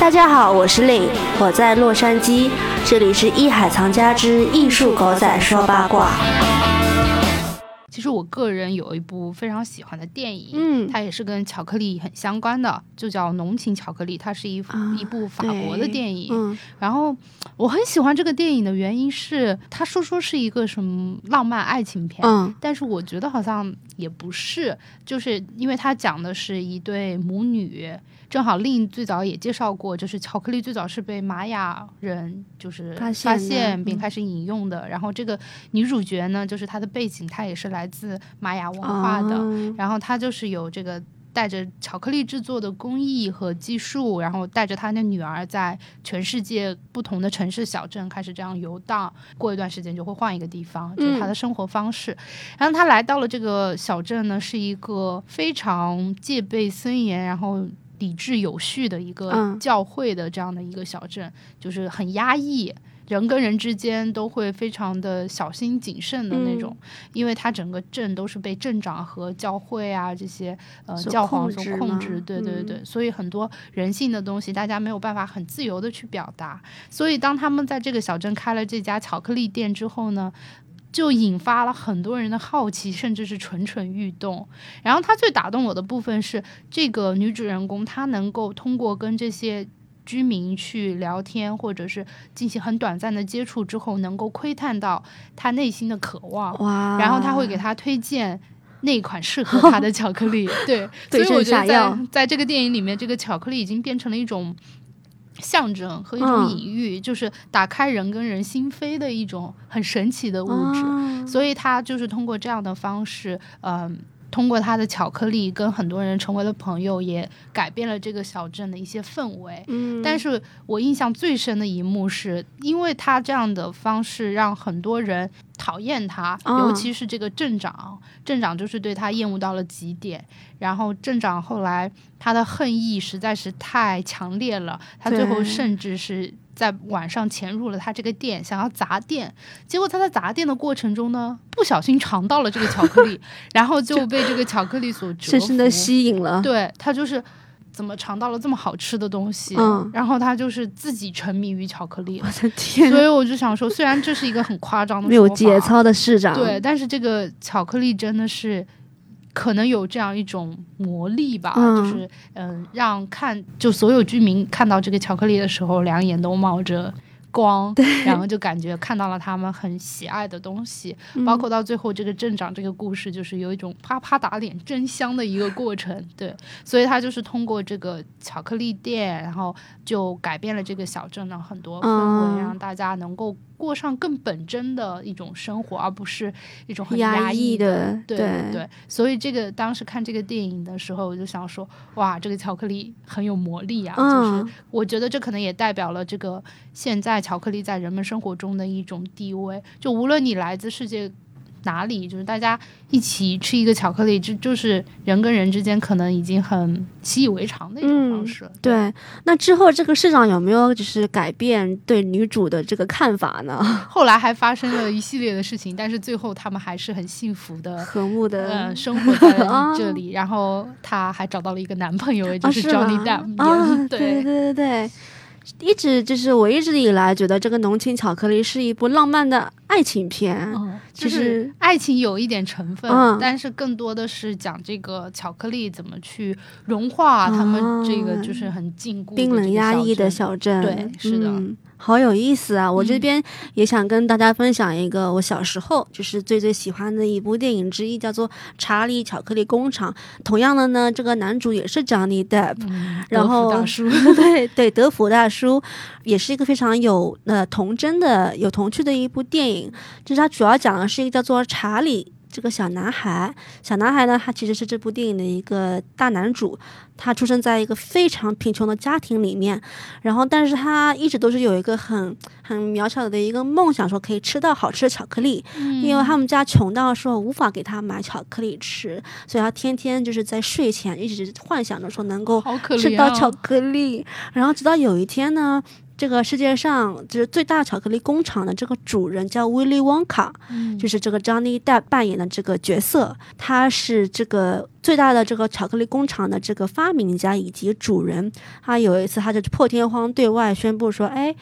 大家好，我是令，我在洛杉矶，这里是艺海藏家之艺术狗仔说八卦。其实我个人有一部非常喜欢的电影，嗯它也是跟巧克力很相关的，就叫《浓情巧克力》，它是一、啊一部法国的电影。嗯然后我很喜欢这个电影的原因是，它说说是一个什么浪漫爱情片，嗯但是我觉得好像也不是，就是因为它讲的是一对母女。正好令最早也介绍过，就是巧克力最早是被玛雅人就是发现并开始饮用的。然后这个女主角呢，就是她的背景，她也是来自玛雅文化的。哦然后他就是有这个带着巧克力制作的工艺和技术，然后带着他的女儿在全世界不同的城市小镇开始这样游荡。过一段时间就会换一个地方，就是他的生活方式。然后他来到了这个小镇呢，是一个非常戒备森严，然后。理智有序的一个嗯教会的这样的一个小镇，就是很压抑，人跟人之间都会非常的小心谨慎的那种，因为它整个镇都是被镇长和教会啊这些呃教皇所控制对对对，所以很多人性的东西大家没有办法很自由的去表达，所以当他们在这个小镇开了这家巧克力店之后呢。就引发了很多人的好奇，甚至是蠢蠢欲动。然后他最打动我的部分是，这个女主人公她能够通过跟这些居民去聊天，或者是进行很短暂的接触之后，能够窥探到他内心的渴望，哇，然后他会给他推荐。那款适合他的 巧克力，对，所以我觉得在在这个电影里面，这个巧克力已经变成了一种象征和一种嗯隐喻，就是打开人跟人心扉的一种很神奇的物质。哦所以他就是通过这样的方式，嗯、通过他的巧克力跟很多人成为了朋友，也改变了这个小镇的一些氛围。嗯，但是我印象最深的一幕是，因为他这样的方式让很多人讨厌他，嗯尤其是这个镇长，镇长就是对他厌恶到了极点。然后镇长后来他的恨意实在是太强烈了，他最后甚至是在晚上潜入了他这个店，想要砸店。结果他在砸店的过程中呢，不小心尝到了这个巧克力，然后就被这个巧克力所，深深的吸引了，对他就是怎么尝到了这么好吃的东西，嗯然后他就是自己沉迷于巧克力我，的天，所以我就想说，虽然这是一个很夸张的没有节，操的市长，对，但是这个巧克力真的是。可能有这样一种魔力吧，嗯。就是嗯、让看就所有居民看到这个巧克力的时候，两眼都冒着光，然后就感觉看到了他们很喜爱的东西，嗯。包括到最后这个镇长这个故事，就是有一种啪啪打脸真香的一个过程，对，所以他就是通过这个巧克力店，然后就改变了这个小镇的很多氛嗯。围，让大家能够过上更本真的一种生活，而不是一种很压抑抑的，对对对，所以这个当时看这个电影的时候，我就想说，哇，这个巧克力很有魔力啊！嗯就是我觉得这可能也代表了这个现在巧克力在人们生活中的一种地位。就无论你来自世界哪里，就是大家一起吃一个巧克力，这就是人跟人之间可能已经很习以为常的一种方式了。对，那之后这个市长有没有就是改变对女主的这个看法呢？后来还发生了一系列的事情，但是最后他们还是很幸福的。和睦的呃，生活在啊这里，然后她还找到了一个男朋友，也就是 Johnny Depp，、啊，对对对对对，一直就是我一直以来觉得这个《浓情巧克力》是一部浪漫的爱情片，就是实爱情有一点成分，嗯。但是更多的是讲这个巧克力怎么去融化他们这个就是很禁锢、啊冰冷压抑的小小镇，对是的。嗯好有意思啊！我这嗯边也想跟大家分享一个我小时候就是最最喜欢的一部电影之一，叫做《查理巧克力工厂》。同样的呢，这个男主也是 Johnny Depp，、然德芙后大叔，对对，德福大叔也是一个非常有呃童真的、有童趣的一部电影。就是它主要讲的是一个叫做查理这个小男孩。小男孩呢，他其实是这部电影的一个大男主。他出生在一个非常贫穷的家庭里面，然后但是他一直都是有一个很很渺小的一个梦想，说可以吃到好吃的巧克力。因为他们家穷到说无法给他买巧克力吃，所以他天天就是在睡前一直幻想着说能够吃到巧克力。然后直到有一天呢，这个世界上就是最大巧克力工厂的这个主人叫 Willy Wonka，嗯就是这个 Johnny Depp 扮演的这个角色，他是这个最大的这个巧克力工厂的这个发明家以及主人。他有一次他就破天荒对外宣布说：“哎。”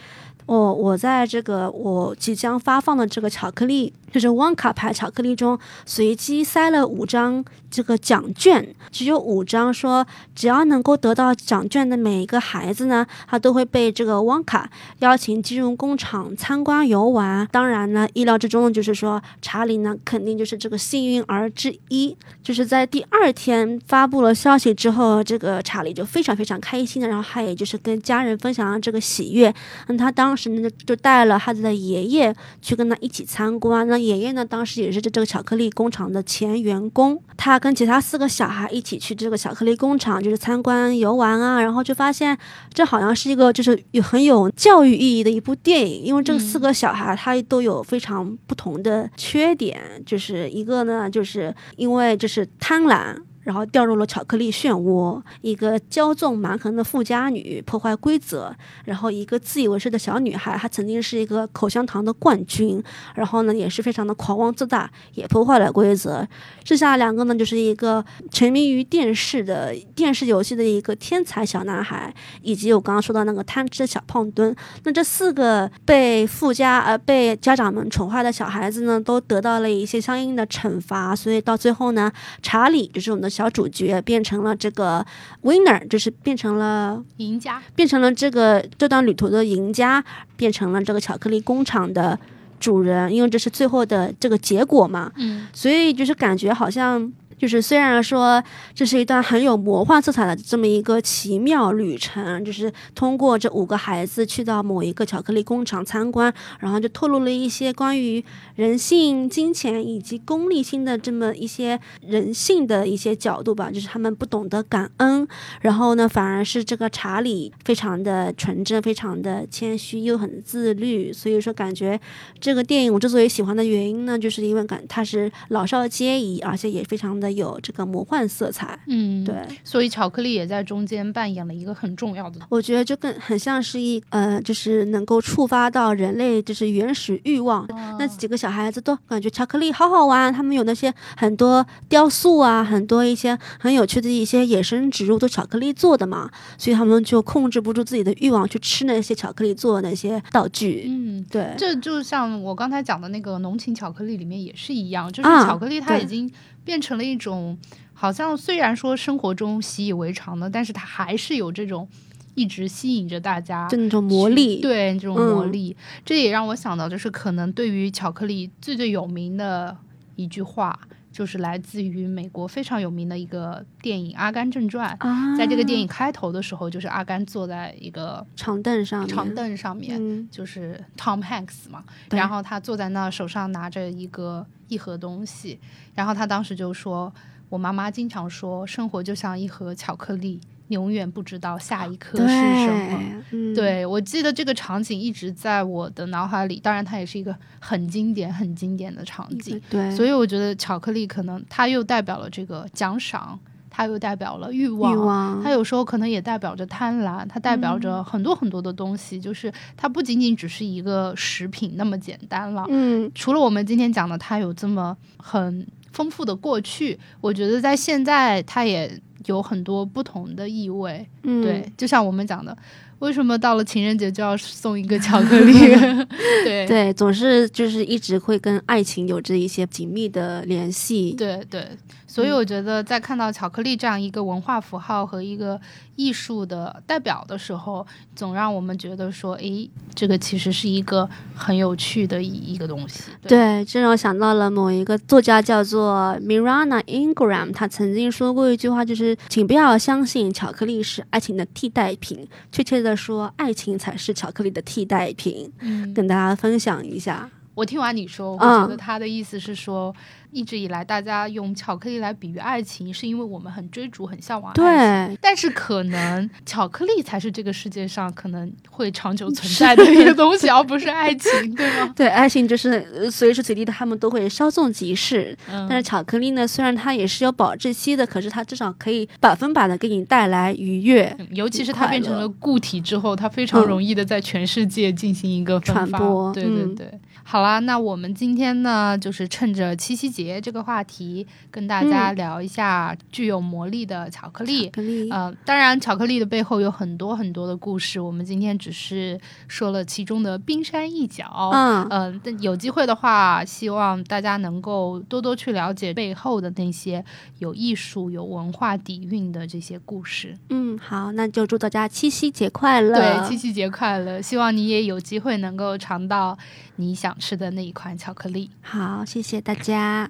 我我在这个我即将发放的这个巧克力，就是旺卡牌巧克力中，随机塞了五张这个奖券，只有五张说，只要能够得到奖券的每一个孩子呢，他都会被这个旺卡邀请进入工厂参观游玩。当然呢，意料之中的就是说，查理呢肯定就是这个幸运儿之一。就是在第二天发布了消息之后，这个查理就非常非常开心的，然后他也就是跟家人分享了这个喜悦。那他当时呢就带了他的爷爷去跟他一起参观。那爷爷呢当时也是这这个巧克力工厂的前员工，他跟其他四个小孩一起去这个巧克力工厂，就是参观游玩啊，然后就发现这好像是一个就是有很有教育意义的一部电影，因为这四个小孩他都有非常不同的缺点，就是一个呢就是因为就是贪婪。然后掉入了巧克力漩涡，一个骄纵蛮横的富家女破坏规则，然后一个自以为是的小女孩，她曾经是一个口香糖的冠军，然后呢也是非常的狂妄自大，也破坏了规则。剩下两个呢就是一个沉迷于电视的电视游戏的一个天才小男孩，以及我刚刚说到那个贪吃小胖墩。那这四个被富家呃被家长们宠坏的小孩子呢，都得到了一些相应的惩罚，所以到最后呢，查理就是我们的。小主角变成了这个 winner，就是变成了赢家，变成了这个这段旅途的赢家，变成了这个巧克力工厂的主人，因为这是最后的这个结果嘛。嗯，所以就是感觉好像。就是虽然说这是一段很有魔幻色彩的这么一个奇妙旅程，就是通过这五个孩子去到某一个巧克力工厂参观，然后就透露了一些关于人性、金钱以及功利心的这么一些人性的一些角度吧。就是他们不懂得感恩，然后呢，反而是这个查理非常的纯真、非常的谦虚又很自律。所以说，感觉这个电影我之所以喜欢的原因呢，就是因为感它是老少皆宜，而且也非常的。有这个魔幻色彩，嗯，对，所以巧克力也在中间扮演了一个很重要的。我觉得就更很像是一呃，就是能够触发到人类就是原始欲望。哦、那几个小孩子都感觉巧克力好好玩，他们有那些很多雕塑啊，很多一些很有趣的一些野生植物都巧克力做的嘛，所以他们就控制不住自己的欲望去吃那些巧克力做的那些道具。嗯，对，这就像我刚才讲的那个浓情巧克力里面也是一样，就是啊巧克力它已经。变成了一种，好像虽然说生活中习以为常的，但是它还是有这种一直吸引着大家，就那种魔力，对这种魔力。这也让我想到，就是可能对于巧克力最最有名的一句话，就是来自于美国非常有名的一个电影《阿甘正传》。啊，在这个电影开头的时候，就是阿甘坐在一个长凳上面，长凳上面，嗯、就是 Tom Hanks 嘛，然后他坐在那，手上拿着一个一盒东西。然后他当时就说：“我妈妈经常说，生活就像一盒巧克力，永远不知道下一刻是什么。”嗯、对我记得这个场景一直在我的脑海里。当然，它也是一个很经典、很经典的场景。对，所以我觉得巧克力可能它又代表了这个奖赏，它又代表了欲望，欲望它有时候可能也代表着贪婪，它代表着很多很多的东西。就是它不仅仅只是一个食品那么简单了。嗯，除了我们今天讲的，它有这么很。丰富的过去，我觉得在现在它也有很多不同的意味。嗯、对，就像我们讲的，为什么到了情人节就要送一个巧克力？对对，总是就是一直会跟爱情有着一些紧密的联系。对对，所以我觉得在看到巧克力这样一个文化符号和一个艺术的代表的时候，总让我们觉得说，诶，这个其实是一个很有趣的一一个东西。对，这让我想到了某一个作家叫做 Miranda Ingram，他曾经说过一句话，就是请不要相信巧克力是爱情的替代品，确切的说，爱情才是巧克力的替代品。嗯，跟大家分享一下。我听完你说，我觉得他的意思是说。一直以来，大家用巧克力来比喻爱情，是因为我们很追逐、很向往爱情。但是，可能巧克力才是这个世界上可能会长久存在的一个东西，而不是爱情，对吗？对，爱情就是随时随地的，他们都会稍纵即逝。嗯但是巧克力呢，虽然它也是有保质期的，可是它至少可以百分百的给你带来愉悦。尤其是它变成了固体之后，它非常容易的在全世界进行一个传播。对对对。好啦，那我们今天呢，就是趁着七夕节这个话题，跟大家聊一下具有魔力的巧克力。嗯，当然，巧克力的背后有很多很多的故事，我们今天只是说了其中的冰山一角。嗯嗯，但有机会的话，希望大家能够多多去了解背后的那些有艺术、有文化底蕴的这些故事。嗯，好，那就祝大家七夕节快乐。对，七夕节快乐！希望你也有机会能够尝到。你想吃的那一款巧克力，好，谢谢大家。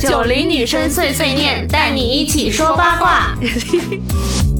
九零女生碎碎念，带你一起说八卦。